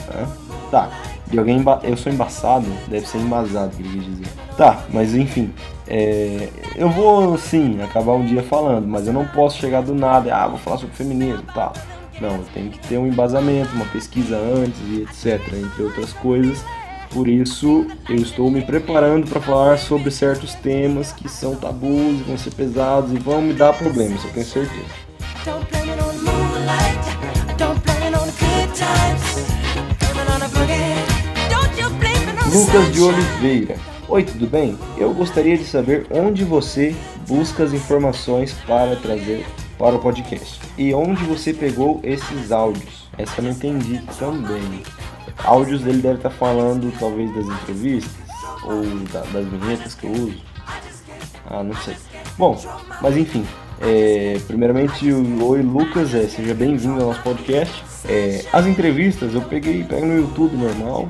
Tá. De alguém Eu sou embaçado? Deve ser embasado, que ele quis dizer. Tá, mas enfim. É, eu vou sim acabar um dia falando, mas eu não posso chegar do nada, ah, vou falar sobre feminismo tal. Não, tem que ter um embasamento, uma pesquisa antes e etc, entre outras coisas. Por isso, eu estou me preparando para falar sobre certos temas que são tabus, vão ser pesados e vão me dar problemas, eu tenho certeza. Lucas de. Oliveira. Oi, tudo bem? Eu gostaria de saber onde você busca as informações para trazer para o podcast. E onde você pegou esses áudios? Essa eu não entendi também. Áudios dele deve estar falando talvez das entrevistas ou da- das vinhetas que eu uso. Ah, não sei. Bom, mas enfim. é, primeiramente, o- oi Lucas, é, seja bem-vindo ao nosso podcast. É, as entrevistas eu peguei, pego no YouTube normal,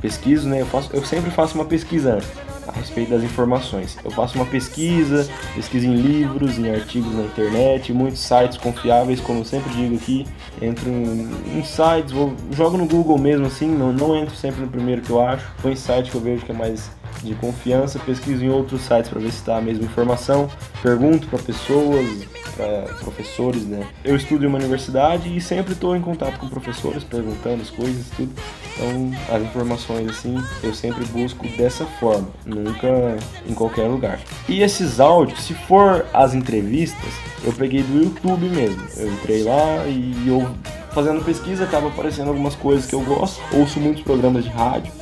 pesquiso, né? Eu, faço, eu sempre faço uma pesquisa antes, a respeito das informações. Eu faço uma pesquisa, pesquiso em livros, em artigos na internet, muitos sites confiáveis, como eu sempre digo aqui. Entro em, em sites, vou, jogo no Google mesmo assim, não, não entro sempre no primeiro que eu acho. Vou em site que eu vejo que é mais de confiança, pesquiso em outros sites para ver se está a mesma informação, pergunto para pessoas, para professores, né? Eu estudo em uma universidade e sempre estou em contato com professores, perguntando as coisas, tudo. Então, as informações assim, eu sempre busco dessa forma, nunca em qualquer lugar. E esses áudios, se for as entrevistas, eu peguei do YouTube mesmo. Eu entrei lá e eu fazendo pesquisa acaba aparecendo algumas coisas que eu gosto. Ouço muitos programas de rádio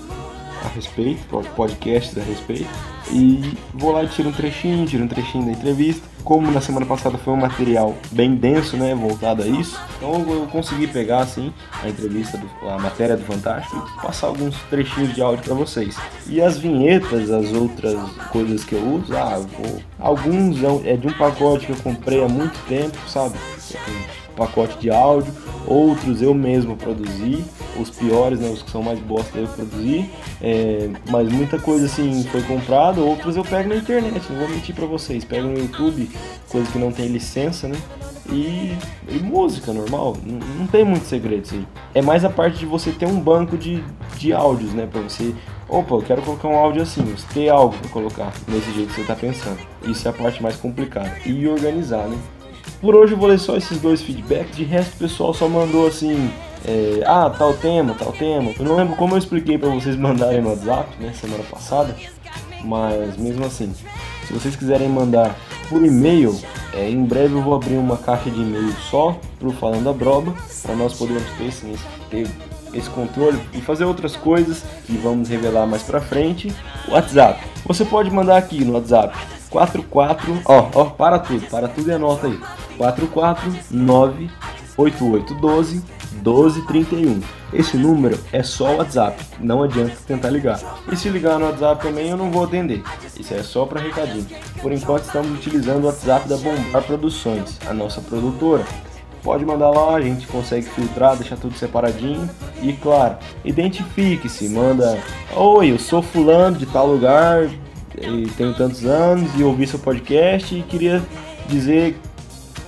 a respeito, podcasts a respeito. E vou lá e tiro um trechinho, tiro um trechinho da entrevista. Como na semana passada foi um material bem denso, né, voltado a isso, então eu consegui pegar assim a entrevista, do, a matéria do Fantástico e passar alguns trechinhos de áudio para vocês. E as vinhetas, as outras coisas que eu uso, ah, vou, alguns é é de um pacote que eu comprei há muito tempo, sabe? Pacote de áudio, outros eu mesmo produzi, os piores, né, os que são mais bosta eu produzi, é, mas muita coisa assim foi comprada, outros eu pego na internet, não vou mentir pra vocês, pego no YouTube, coisa que não tem licença, né? E, e música normal, não, não tem muito segredo isso aí. É mais a parte de você ter um banco de, de áudios, né? Pra você, opa, eu quero colocar um áudio assim, ter algo pra colocar nesse jeito que você tá pensando. Isso é a parte mais complicada. E organizar, né? Por hoje eu vou ler só esses dois feedbacks, de resto o pessoal só mandou assim, é, ah, tal tema, tal tema. Eu não lembro como eu expliquei pra vocês mandarem no WhatsApp, né, semana passada, mas mesmo assim, se vocês quiserem mandar por e-mail, é, em breve eu vou abrir uma caixa de e-mail só pro Falando a Broba, para nós podermos ter, esse, ter esse controle e fazer outras coisas que vamos revelar mais pra frente. WhatsApp, você pode mandar aqui no WhatsApp 44, ó, ó, para tudo, para tudo e anota aí. 449 8812 1231. Esse número é só o WhatsApp, não adianta tentar ligar. E se ligar no WhatsApp também eu não vou atender. Isso é só para recadinho. Por enquanto estamos utilizando o WhatsApp da Bombar Produções, a nossa produtora. Pode mandar lá, a gente consegue filtrar, deixar tudo separadinho. E claro, identifique-se, manda: Oi, eu sou fulano de tal lugar, e tenho tantos anos e ouvi seu podcast e queria dizer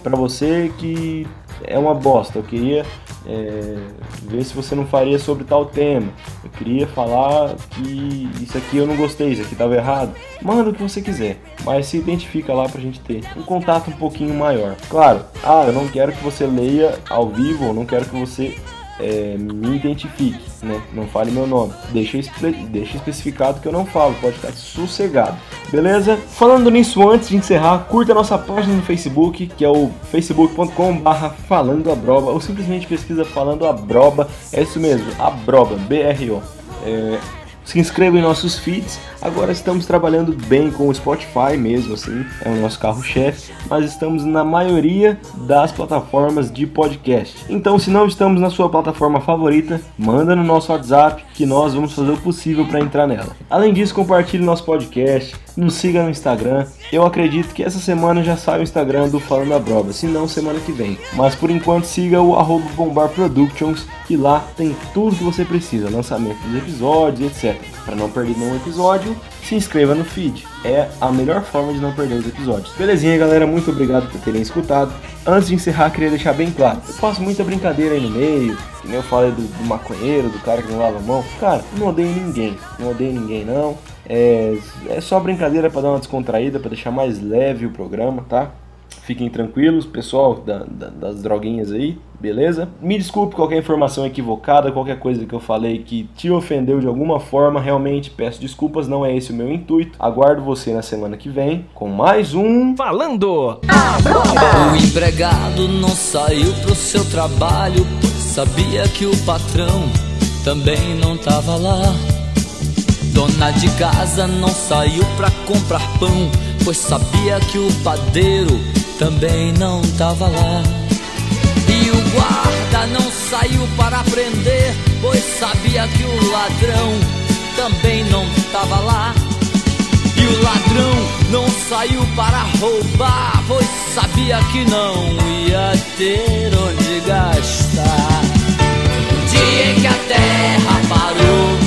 para você que é uma bosta. Eu queria é, ver se você não faria sobre tal tema. Eu queria falar que isso aqui eu não gostei, isso aqui estava errado. Manda o que você quiser, mas se identifica lá pra gente ter um contato um pouquinho maior. Claro, ah, eu não quero que você leia ao vivo, eu não quero que você é, me identifique, né? Não fale meu nome. Deixa, espe deixa especificado que eu não falo, pode ficar sossegado. Beleza? Falando nisso, antes de encerrar, curta a nossa página no Facebook, que é o facebook.com/barra falando a broba, ou simplesmente pesquisa falando a broba. É isso mesmo, a broba, B-R-O. É, se inscreva em nossos feeds. Agora estamos trabalhando bem com o Spotify mesmo, assim, é o nosso carro-chefe, mas estamos na maioria das plataformas de podcast. Então, se não estamos na sua plataforma favorita, manda no nosso WhatsApp que nós vamos fazer o possível para entrar nela. Além disso, compartilhe nosso podcast, nos siga no Instagram. Eu acredito que essa semana já sai o Instagram do Falando a Brova, se não semana que vem. Mas por enquanto siga o arroba Bombar Productions, que lá tem tudo que você precisa, lançamento dos episódios, etc. Para não perder nenhum episódio, se inscreva no feed. É a melhor forma de não perder os episódios. Belezinha, galera? Muito obrigado por terem escutado. Antes de encerrar, queria deixar bem claro: eu faço muita brincadeira aí no meio, que nem eu falei do, do maconheiro, do cara que não lava a mão. Cara, não odeio ninguém, não odeio ninguém não. É, é só brincadeira para dar uma descontraída, para deixar mais leve o programa, tá? Fiquem tranquilos, pessoal da, da, das droguinhas aí, beleza? Me desculpe qualquer informação equivocada, qualquer coisa que eu falei que te ofendeu de alguma forma, realmente peço desculpas, não é esse o meu intuito. Aguardo você na semana que vem com mais um Falando! O empregado não saiu pro seu trabalho, sabia que o patrão também não tava lá. Dona de casa não saiu pra comprar pão, pois sabia que o padeiro também não tava lá. E o guarda não saiu para prender, pois sabia que o ladrão também não tava lá. E o ladrão não saiu para roubar, pois sabia que não ia ter onde gastar. No dia em que a terra parou,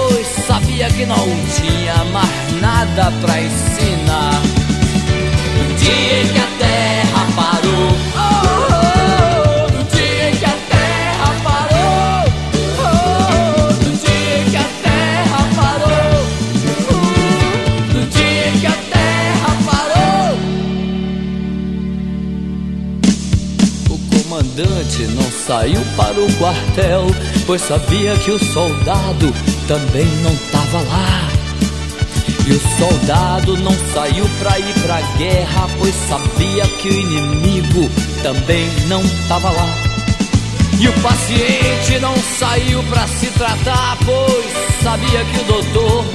sabia que não tinha mais nada pra ensinar. No dia em que a terra parou, oh, oh, no dia em que a terra parou, oh, no dia em que a terra parou, oh, no dia em que a terra parou. O comandante não saiu para o quartel, pois sabia que o soldado também não tava lá. E o soldado não saiu pra ir pra guerra, pois sabia que o inimigo também não tava lá. E o paciente não saiu pra se tratar, pois sabia que o doutor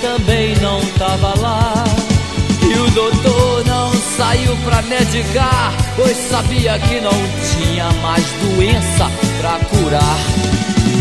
também não tava lá. E o doutor não saiu pra medicar, pois sabia que não tinha mais doença pra curar.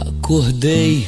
Acordei